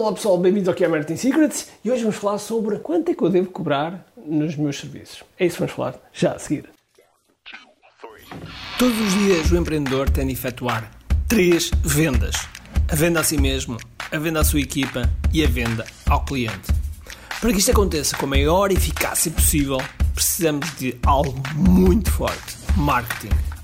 Olá pessoal, bem-vindos aqui ao Martin Secrets e hoje vamos falar sobre quanto é que eu devo cobrar nos meus serviços. É isso que vamos falar já a seguir. Todos os dias o empreendedor tem de efetuar três vendas: a venda a si mesmo, a venda à sua equipa e a venda ao cliente. Para que isto aconteça com a maior eficácia possível, precisamos de algo muito forte: marketing.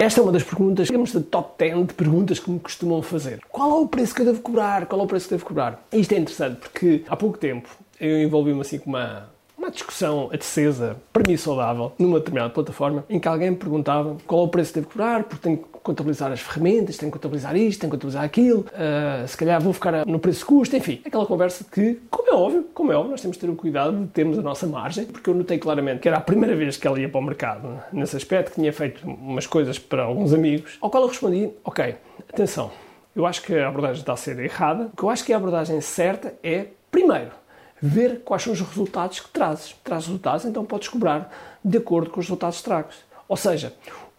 Esta é uma das perguntas, digamos, da top 10 de perguntas que me costumam fazer. Qual é o preço que eu devo cobrar? Qual é o preço que devo cobrar? Isto é interessante porque há pouco tempo eu envolvi-me assim com uma uma discussão acesa, para mim saudável, numa determinada plataforma, em que alguém me perguntava qual é o preço que devo cobrar, porque tenho que contabilizar as ferramentas, tenho que contabilizar isto, tenho que contabilizar aquilo, uh, se calhar vou ficar no preço-custo, enfim, aquela conversa que, como é óbvio, como é óbvio, nós temos de ter o cuidado de termos a nossa margem, porque eu notei claramente que era a primeira vez que ela ia para o mercado nesse aspecto, que tinha feito umas coisas para alguns amigos, ao qual eu respondi, ok, atenção, eu acho que a abordagem está a ser errada, o que eu acho que a abordagem certa é, primeiro, ver quais são os resultados que trazes. Traz resultados, então podes cobrar de acordo com os resultados que trazes. Ou seja,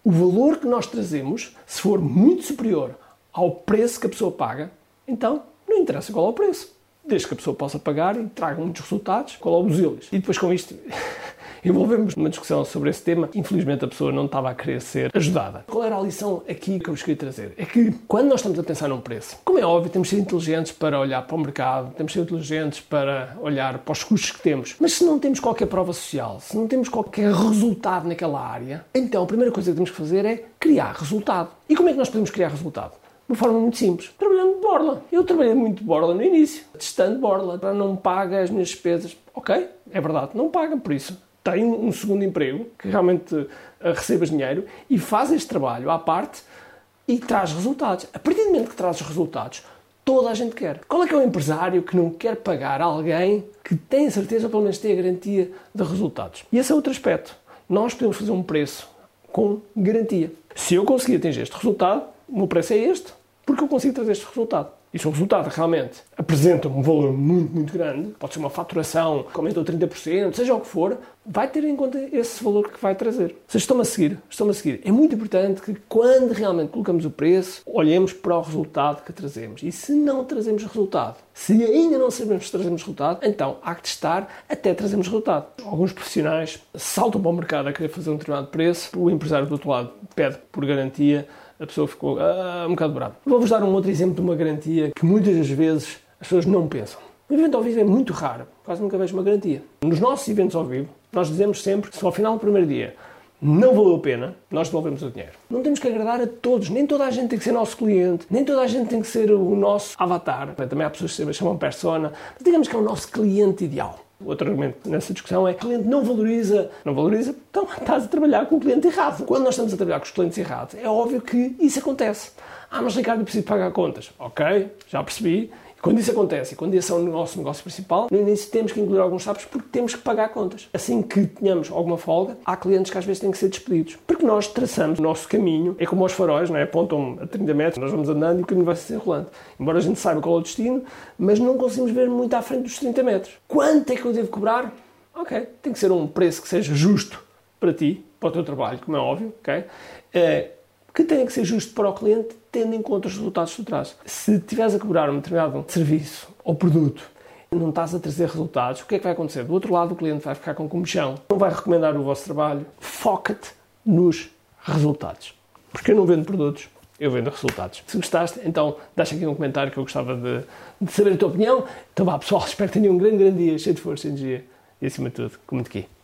o valor que nós trazemos, se for muito superior ao preço que a pessoa paga, então não interessa qual é o preço. Desde que a pessoa possa pagar e traga muitos resultados, qual é o eles. E depois com isto envolvemos numa discussão sobre esse tema. Infelizmente a pessoa não estava a querer ser ajudada. Qual era a lição aqui que eu vos queria trazer? É que quando nós estamos a pensar num preço, como é óbvio, temos de ser inteligentes para olhar para o mercado, temos de ser inteligentes para olhar para os custos que temos. Mas se não temos qualquer prova social, se não temos qualquer resultado naquela área, então a primeira coisa que temos que fazer é criar resultado. E como é que nós podemos criar resultado? De uma forma muito simples, trabalhando de borla. Eu trabalhei muito de borla no início, testando borla, para não pagar as minhas despesas. Ok, é verdade, não pagam por isso tem um segundo emprego, que realmente uh, recebas dinheiro e faz este trabalho à parte e traz resultados. A partir do momento que traz resultados, toda a gente quer. Qual é que é o empresário que não quer pagar alguém que tem certeza, ou pelo menos tem a garantia de resultados? E esse é outro aspecto. Nós podemos fazer um preço com garantia. Se eu conseguir atingir este resultado, o meu preço é este, porque eu consigo trazer este resultado e se o resultado realmente apresenta um valor muito, muito grande, pode ser uma faturação que aumentou 30%, seja o que for, vai ter em conta esse valor que vai trazer. Vocês estão a seguir? Estão a seguir. É muito importante que quando realmente colocamos o preço, olhemos para o resultado que trazemos. E se não trazemos resultado, se ainda não sabemos se trazemos resultado, então há que testar até trazermos resultado. Alguns profissionais saltam para o mercado a querer fazer um determinado preço, o empresário do outro lado pede por garantia a pessoa ficou ah, um bocado brava. Vou-vos dar um outro exemplo de uma garantia que muitas das vezes as pessoas não pensam. O evento ao vivo é muito raro, quase nunca vejo uma garantia. Nos nossos eventos ao vivo, nós dizemos sempre que se ao final do primeiro dia não valeu a pena, nós devolvemos o dinheiro. Não temos que agradar a todos, nem toda a gente tem que ser nosso cliente, nem toda a gente tem que ser o nosso avatar. Também há pessoas que se chamam persona, mas digamos que é o nosso cliente ideal. Outro argumento nessa discussão é que o cliente não valoriza. Não valoriza, então estás a trabalhar com o cliente errado. Quando nós estamos a trabalhar com os clientes errados, é óbvio que isso acontece. Ah, mas Ricardo, eu preciso pagar contas. Ok, já percebi. Quando isso acontece, quando esse é o nosso negócio principal, no início temos que incluir alguns sapos porque temos que pagar contas. Assim que tenhamos alguma folga, há clientes que às vezes têm que ser despedidos. Porque nós traçamos o nosso caminho, é como os faróis, não é? apontam a 30 metros, nós vamos andando e o caminho vai se enrolando. Embora a gente saiba qual é o destino, mas não conseguimos ver muito à frente dos 30 metros. Quanto é que eu devo cobrar? Ok, tem que ser um preço que seja justo para ti, para o teu trabalho, como é óbvio, ok? É, que tenha que ser justo para o cliente, tendo em conta os resultados que tu trazes. Se estiveres a cobrar um determinado serviço ou produto não estás a trazer resultados, o que é que vai acontecer? Do outro lado, o cliente vai ficar com comichão, não vai recomendar o vosso trabalho. Foca-te nos resultados. Porque eu não vendo produtos, eu vendo resultados. Se gostaste, então deixa aqui um comentário que eu gostava de, de saber a tua opinião. Então vá, pessoal, espero que tenham um grande, grande dia, cheio de força e energia e, acima de tudo, comente aqui.